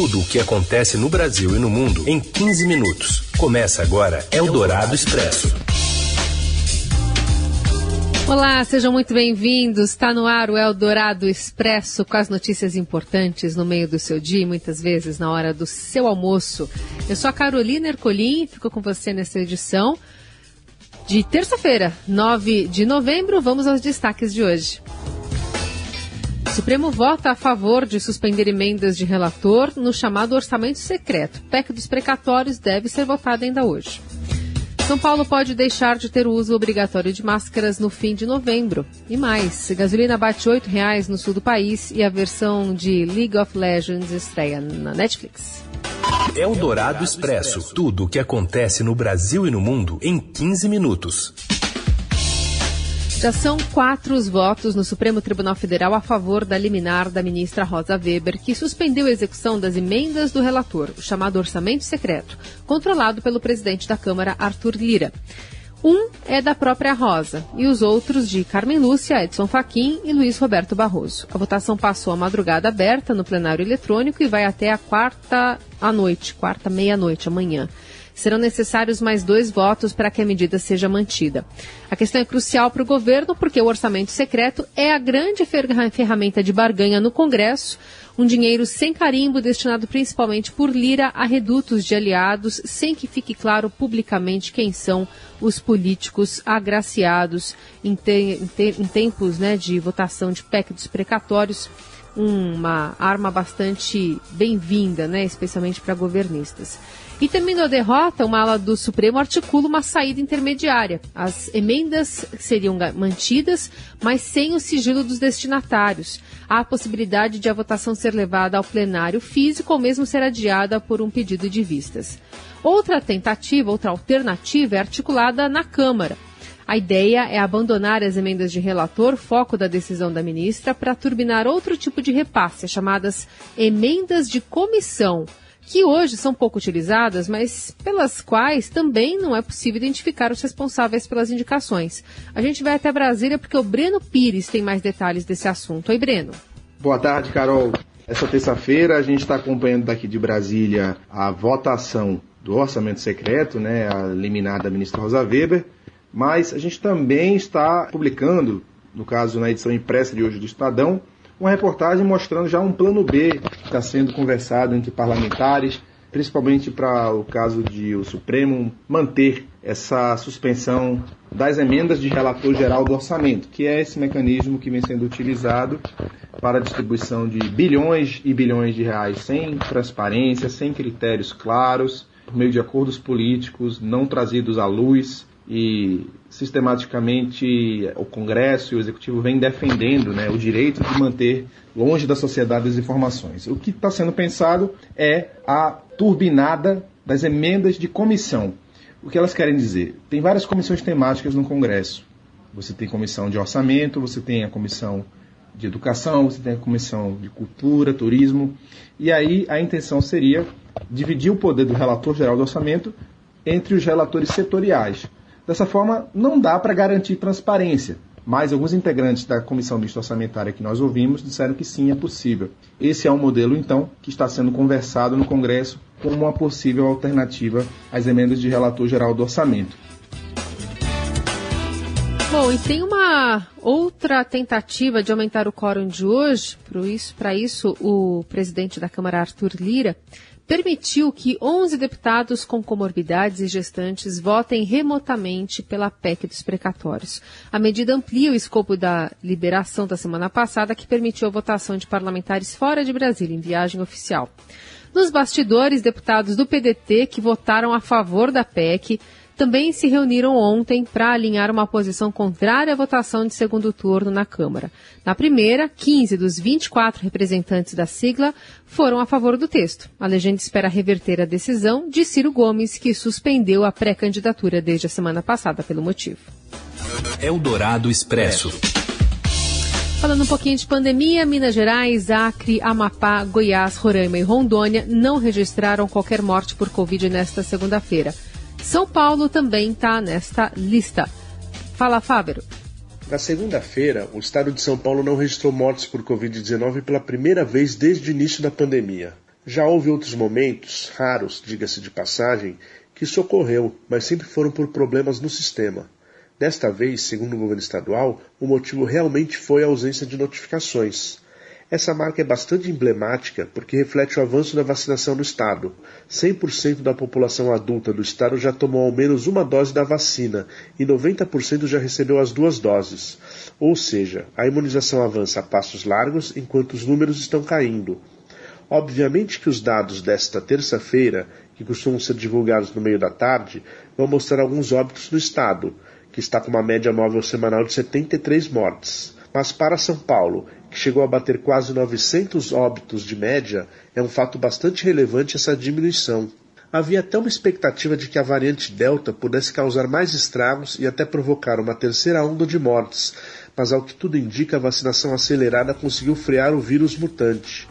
Tudo o que acontece no Brasil e no mundo em 15 minutos. Começa agora Eldorado Expresso. Olá, sejam muito bem-vindos. Está no ar o Eldorado Expresso com as notícias importantes no meio do seu dia e muitas vezes na hora do seu almoço. Eu sou a Carolina Ercolim, fico com você nessa edição de terça-feira, 9 de novembro. Vamos aos destaques de hoje. O Supremo vota a favor de suspender emendas de relator no chamado orçamento secreto. PEC dos precatórios deve ser votada ainda hoje. São Paulo pode deixar de ter o uso obrigatório de máscaras no fim de novembro. E mais, gasolina bate R$ reais no sul do país e a versão de League of Legends estreia na Netflix. Eldorado Expresso. Tudo o que acontece no Brasil e no mundo em 15 minutos. Já são quatro os votos no Supremo Tribunal Federal a favor da liminar da ministra Rosa Weber, que suspendeu a execução das emendas do relator, o chamado orçamento secreto, controlado pelo presidente da Câmara, Arthur Lira. Um é da própria Rosa e os outros de Carmen Lúcia, Edson Fachin e Luiz Roberto Barroso. A votação passou a madrugada aberta no plenário eletrônico e vai até a quarta à noite, quarta meia-noite, amanhã serão necessários mais dois votos para que a medida seja mantida. A questão é crucial para o governo porque o orçamento secreto é a grande ferramenta de barganha no Congresso, um dinheiro sem carimbo destinado principalmente por Lira a redutos de aliados, sem que fique claro publicamente quem são os políticos agraciados em, te em, te em tempos né, de votação de PEC dos precatórios uma arma bastante bem-vinda, né, especialmente para governistas. E terminou a derrota, uma ala do Supremo articula uma saída intermediária. As emendas seriam mantidas, mas sem o sigilo dos destinatários. Há a possibilidade de a votação ser levada ao plenário físico ou mesmo ser adiada por um pedido de vistas. Outra tentativa, outra alternativa é articulada na Câmara. A ideia é abandonar as emendas de relator, foco da decisão da ministra, para turbinar outro tipo de repasse, chamadas emendas de comissão que hoje são pouco utilizadas, mas pelas quais também não é possível identificar os responsáveis pelas indicações. A gente vai até Brasília porque o Breno Pires tem mais detalhes desse assunto. Oi, Breno. Boa tarde, Carol. Essa terça-feira a gente está acompanhando daqui de Brasília a votação do orçamento secreto, né, a liminar da ministra Rosa Weber, mas a gente também está publicando, no caso na edição impressa de hoje do Estadão, uma reportagem mostrando já um plano B está sendo conversado entre parlamentares, principalmente para o caso de o Supremo manter essa suspensão das emendas de relator geral do orçamento, que é esse mecanismo que vem sendo utilizado para a distribuição de bilhões e bilhões de reais sem transparência, sem critérios claros, por meio de acordos políticos não trazidos à luz e sistematicamente o Congresso e o Executivo vêm defendendo né, o direito de manter longe da sociedade as informações. O que está sendo pensado é a turbinada das emendas de comissão. O que elas querem dizer? Tem várias comissões temáticas no Congresso. Você tem comissão de orçamento, você tem a comissão de educação, você tem a comissão de cultura, turismo, e aí a intenção seria dividir o poder do relator geral do orçamento entre os relatores setoriais. Dessa forma, não dá para garantir transparência, mas alguns integrantes da comissão mista orçamentária que nós ouvimos disseram que sim, é possível. Esse é um modelo, então, que está sendo conversado no Congresso como uma possível alternativa às emendas de relator geral do orçamento. Bom, e tem uma outra tentativa de aumentar o quórum de hoje. Para isso, o presidente da Câmara, Arthur Lira, permitiu que 11 deputados com comorbidades e gestantes votem remotamente pela PEC dos precatórios. A medida amplia o escopo da liberação da semana passada, que permitiu a votação de parlamentares fora de Brasília, em viagem oficial. Nos bastidores, deputados do PDT que votaram a favor da PEC também se reuniram ontem para alinhar uma posição contrária à votação de segundo turno na Câmara. Na primeira, 15 dos 24 representantes da sigla foram a favor do texto. A legenda espera reverter a decisão de Ciro Gomes, que suspendeu a pré-candidatura desde a semana passada pelo motivo. Eldorado Expresso. Falando um pouquinho de pandemia, Minas Gerais, Acre, Amapá, Goiás, Roraima e Rondônia não registraram qualquer morte por Covid nesta segunda-feira. São Paulo também está nesta lista. Fala, Fábio. Na segunda-feira, o estado de São Paulo não registrou mortes por Covid-19 pela primeira vez desde o início da pandemia. Já houve outros momentos, raros, diga-se de passagem, que socorreu, mas sempre foram por problemas no sistema. Desta vez, segundo o governo estadual, o motivo realmente foi a ausência de notificações. Essa marca é bastante emblemática porque reflete o avanço da vacinação no estado. 100% da população adulta do estado já tomou ao menos uma dose da vacina e 90% já recebeu as duas doses. Ou seja, a imunização avança a passos largos enquanto os números estão caindo. Obviamente que os dados desta terça-feira, que costumam ser divulgados no meio da tarde, vão mostrar alguns óbitos no estado, que está com uma média móvel semanal de 73 mortes. Mas para São Paulo, que chegou a bater quase 900 óbitos de média, é um fato bastante relevante essa diminuição. Havia até uma expectativa de que a variante Delta pudesse causar mais estragos e até provocar uma terceira onda de mortes, mas ao que tudo indica, a vacinação acelerada conseguiu frear o vírus mutante.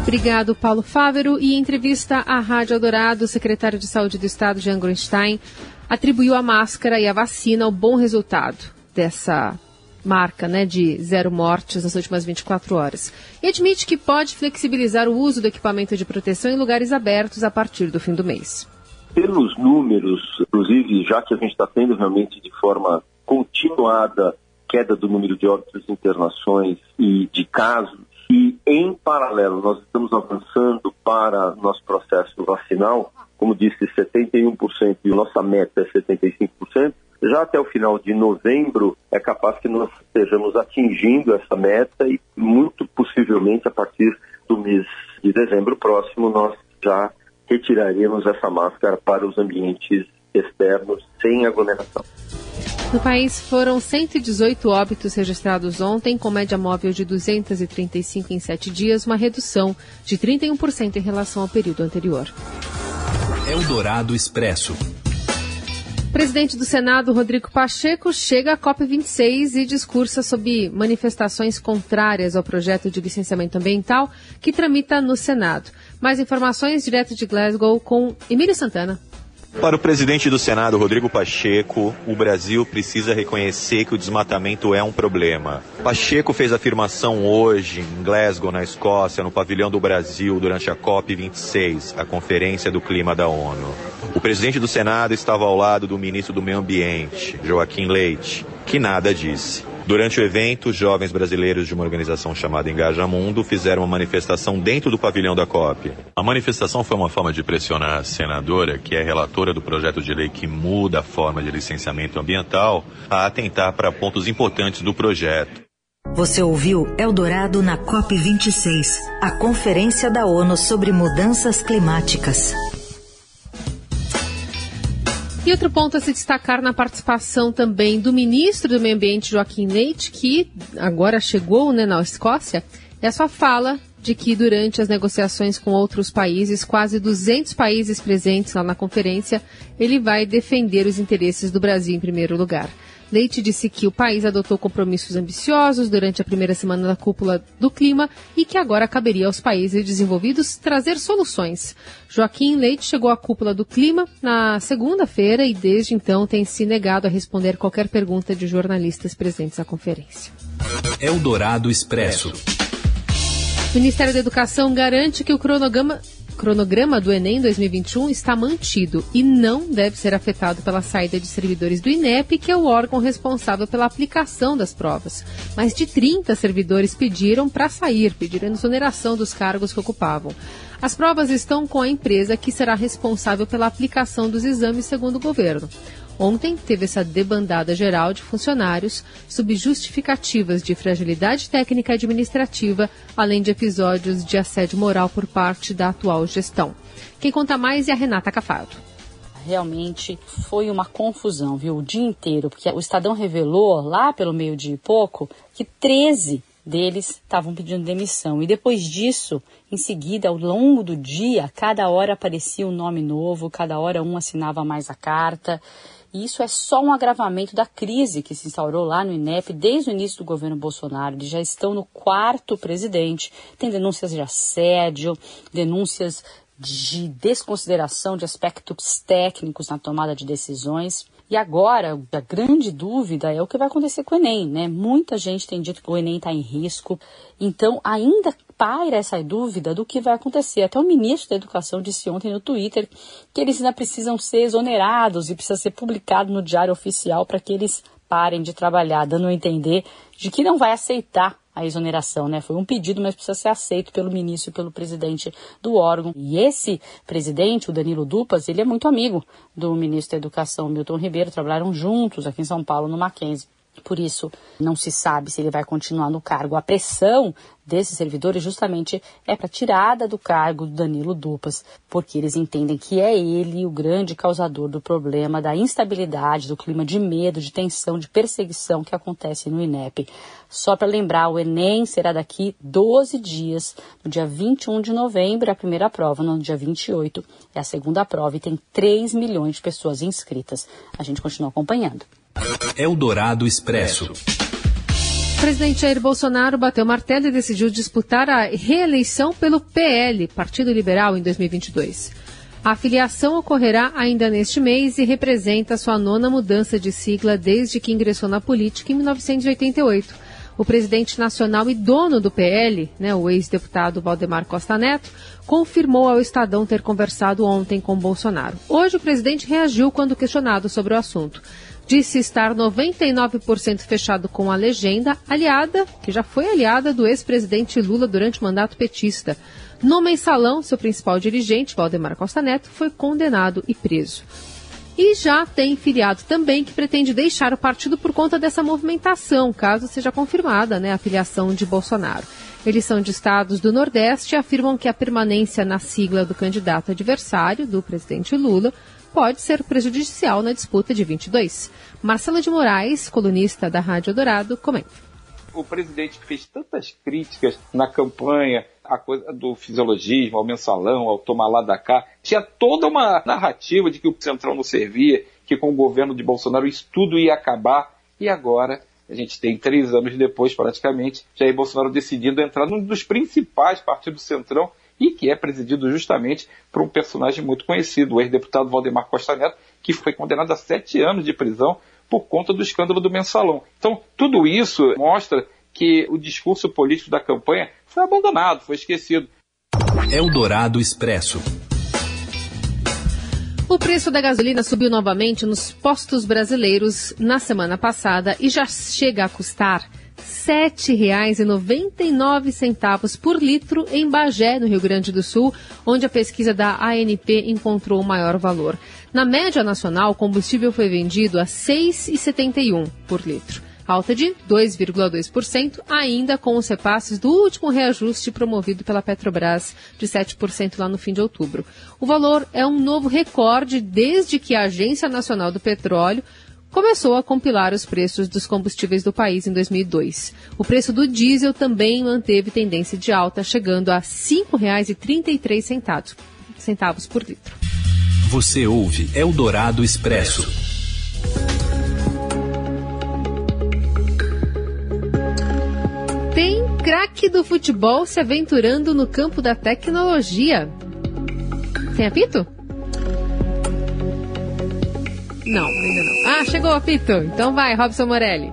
Obrigado, Paulo Fávero. E em entrevista à Rádio Eldorado, o secretário de Saúde do Estado, Jean Grunstein, atribuiu a máscara e a vacina ao bom resultado dessa marca né, de zero mortes nas últimas 24 horas. E admite que pode flexibilizar o uso do equipamento de proteção em lugares abertos a partir do fim do mês. Pelos números, inclusive, já que a gente está tendo realmente de forma continuada queda do número de óbitos, internações e de casos, e em paralelo nós estamos avançando para nosso processo vacinal, como disse, 71% e nossa meta é 75%, já até o final de novembro é capaz que nós estejamos atingindo essa meta e muito possivelmente a partir do mês de dezembro próximo nós já retiraríamos essa máscara para os ambientes externos sem aglomeração. No país foram 118 óbitos registrados ontem, com média móvel de 235 em sete dias, uma redução de 31% em relação ao período anterior. Eldorado Expresso. Presidente do Senado, Rodrigo Pacheco, chega à COP26 e discursa sobre manifestações contrárias ao projeto de licenciamento ambiental que tramita no Senado. Mais informações direto de Glasgow com Emílio Santana. Para o presidente do Senado, Rodrigo Pacheco, o Brasil precisa reconhecer que o desmatamento é um problema. Pacheco fez afirmação hoje em Glasgow, na Escócia, no pavilhão do Brasil, durante a COP26, a Conferência do Clima da ONU. O presidente do Senado estava ao lado do ministro do Meio Ambiente, Joaquim Leite, que nada disse. Durante o evento, jovens brasileiros de uma organização chamada Engaja Mundo fizeram uma manifestação dentro do pavilhão da COP. A manifestação foi uma forma de pressionar a senadora, que é relatora do projeto de lei que muda a forma de licenciamento ambiental, a atentar para pontos importantes do projeto. Você ouviu Eldorado na COP26, a conferência da ONU sobre mudanças climáticas. E outro ponto a se destacar na participação também do ministro do Meio Ambiente, Joaquim Leite, que agora chegou né, na Escócia, é a sua fala de que durante as negociações com outros países, quase 200 países presentes lá na conferência, ele vai defender os interesses do Brasil em primeiro lugar. Leite disse que o país adotou compromissos ambiciosos durante a primeira semana da cúpula do clima e que agora caberia aos países desenvolvidos trazer soluções. Joaquim Leite chegou à cúpula do clima na segunda-feira e desde então tem se negado a responder qualquer pergunta de jornalistas presentes à conferência. Eldorado Expresso. O Ministério da Educação garante que o cronograma cronograma do Enem 2021 está mantido e não deve ser afetado pela saída de servidores do INEP, que é o órgão responsável pela aplicação das provas. Mais de 30 servidores pediram para sair, pediram exoneração dos cargos que ocupavam. As provas estão com a empresa que será responsável pela aplicação dos exames, segundo o governo. Ontem teve essa debandada geral de funcionários sob justificativas de fragilidade técnica e administrativa, além de episódios de assédio moral por parte da atual gestão. Quem conta mais é a Renata Cafado realmente foi uma confusão, viu, o dia inteiro, porque o Estadão revelou lá pelo meio-dia e pouco que 13 deles estavam pedindo demissão. E depois disso, em seguida, ao longo do dia, cada hora aparecia um nome novo, cada hora um assinava mais a carta. E isso é só um agravamento da crise que se instaurou lá no INEP desde o início do governo Bolsonaro. Eles já estão no quarto presidente. Tem denúncias de assédio, denúncias de desconsideração de aspectos técnicos na tomada de decisões. E agora, a grande dúvida é o que vai acontecer com o Enem, né? Muita gente tem dito que o Enem está em risco, então ainda paira essa dúvida do que vai acontecer. Até o ministro da Educação disse ontem no Twitter que eles ainda precisam ser exonerados e precisa ser publicado no Diário Oficial para que eles parem de trabalhar, dando a entender de que não vai aceitar a exoneração, né? Foi um pedido, mas precisa ser aceito pelo ministro e pelo presidente do órgão. E esse presidente, o Danilo Dupas, ele é muito amigo do ministro da Educação, Milton Ribeiro, trabalharam juntos aqui em São Paulo, no Mackenzie. Por isso, não se sabe se ele vai continuar no cargo. A pressão desses servidores justamente é para tirada do cargo do Danilo Dupas, porque eles entendem que é ele o grande causador do problema da instabilidade, do clima de medo, de tensão, de perseguição que acontece no INEP. Só para lembrar, o Enem será daqui 12 dias, no dia 21 de novembro, a primeira prova, no dia 28 é a segunda prova e tem 3 milhões de pessoas inscritas. A gente continua acompanhando. Eldorado Expresso. Presidente Jair Bolsonaro bateu martelo e decidiu disputar a reeleição pelo PL, Partido Liberal, em 2022. A filiação ocorrerá ainda neste mês e representa sua nona mudança de sigla desde que ingressou na política em 1988. O presidente nacional e dono do PL, né, o ex-deputado Valdemar Costa Neto, confirmou ao Estadão ter conversado ontem com Bolsonaro. Hoje o presidente reagiu quando questionado sobre o assunto disse estar 99% fechado com a legenda, aliada, que já foi aliada do ex-presidente Lula durante o mandato petista. No mensalão, seu principal dirigente, Valdemar Costa Neto, foi condenado e preso. E já tem filiado também que pretende deixar o partido por conta dessa movimentação, caso seja confirmada né, a filiação de Bolsonaro. Eles são de estados do Nordeste e afirmam que a permanência na sigla do candidato adversário, do presidente Lula, pode ser prejudicial na disputa de 22. Marcela de Moraes, colunista da Rádio Dourado, comenta. O presidente fez tantas críticas na campanha, a coisa do fisiologismo, ao mensalão, ao tomar lá da cá, tinha toda uma narrativa de que o Centrão não servia, que com o governo de Bolsonaro isso tudo ia acabar, e agora a gente tem três anos depois, praticamente, Jair Bolsonaro decidindo entrar num dos principais partidos do Centrão e que é presidido justamente por um personagem muito conhecido, o ex-deputado Valdemar Costa Neto, que foi condenado a sete anos de prisão por conta do escândalo do mensalão. Então, tudo isso mostra que o discurso político da campanha foi abandonado, foi esquecido. Eldorado Expresso. O preço da gasolina subiu novamente nos postos brasileiros na semana passada e já chega a custar 7,99 por litro em Bagé, no Rio Grande do Sul, onde a pesquisa da ANP encontrou o maior valor. Na média nacional, o combustível foi vendido a R$ 6,71 por litro, alta de 2,2%, ainda com os repasses do último reajuste promovido pela Petrobras de 7% lá no fim de outubro. O valor é um novo recorde desde que a Agência Nacional do Petróleo começou a compilar os preços dos combustíveis do país em 2002. O preço do diesel também manteve tendência de alta, chegando a R$ 5,33 centavos por litro. Você ouve Eldorado Expresso. Tem craque do futebol se aventurando no campo da tecnologia. Tem apito? Não, ainda não. Ah, chegou o apito. Então vai, Robson Morelli.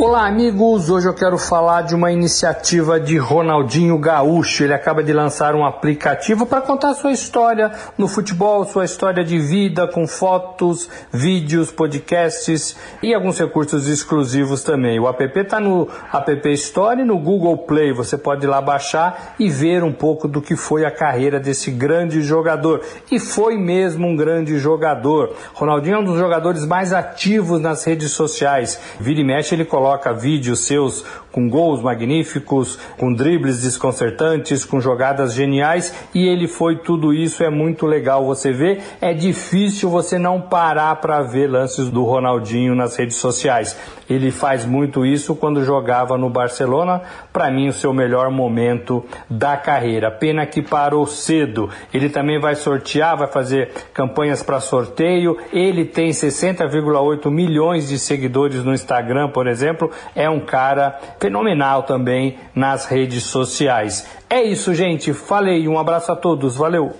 Olá, amigos. Hoje eu quero falar de uma iniciativa de Ronaldinho Gaúcho. Ele acaba de lançar um aplicativo para contar sua história no futebol, sua história de vida, com fotos, vídeos, podcasts e alguns recursos exclusivos também. O app está no App Store e no Google Play. Você pode ir lá baixar e ver um pouco do que foi a carreira desse grande jogador. E foi mesmo um grande jogador. Ronaldinho é um dos jogadores mais ativos nas redes sociais. Vira e mexe, ele coloca coloca vídeos seus com gols magníficos, com dribles desconcertantes, com jogadas geniais e ele foi tudo isso. É muito legal você ver. É difícil você não parar para ver lances do Ronaldinho nas redes sociais. Ele faz muito isso quando jogava no Barcelona, para mim o seu melhor momento da carreira. Pena que parou cedo. Ele também vai sortear, vai fazer campanhas para sorteio. Ele tem 60,8 milhões de seguidores no Instagram, por exemplo. É um cara fenomenal também nas redes sociais. É isso, gente. Falei, um abraço a todos. Valeu.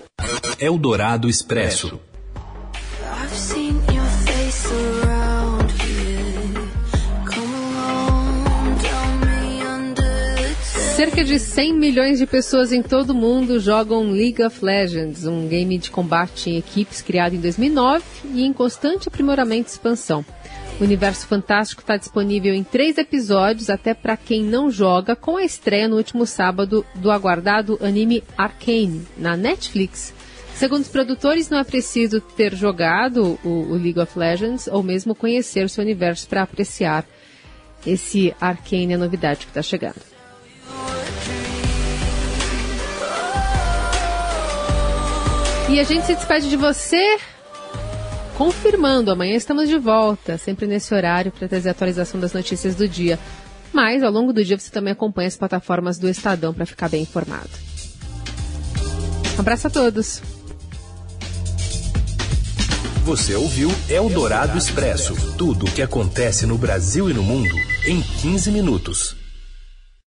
Eldorado Expresso. Cerca de 100 milhões de pessoas em todo o mundo jogam League of Legends, um game de combate em equipes criado em 2009 e em constante aprimoramento e expansão. O Universo Fantástico está disponível em três episódios, até para quem não joga, com a estreia no último sábado do aguardado anime Arcane, na Netflix. Segundo os produtores, não é preciso ter jogado o, o League of Legends ou mesmo conhecer o seu universo para apreciar esse Arcane, a novidade que está chegando. E a gente se despede de você confirmando, amanhã estamos de volta, sempre nesse horário para trazer a atualização das notícias do dia. Mas ao longo do dia você também acompanha as plataformas do Estadão para ficar bem informado. Um abraço a todos. Você ouviu Eldorado Expresso tudo o que acontece no Brasil e no mundo em 15 minutos.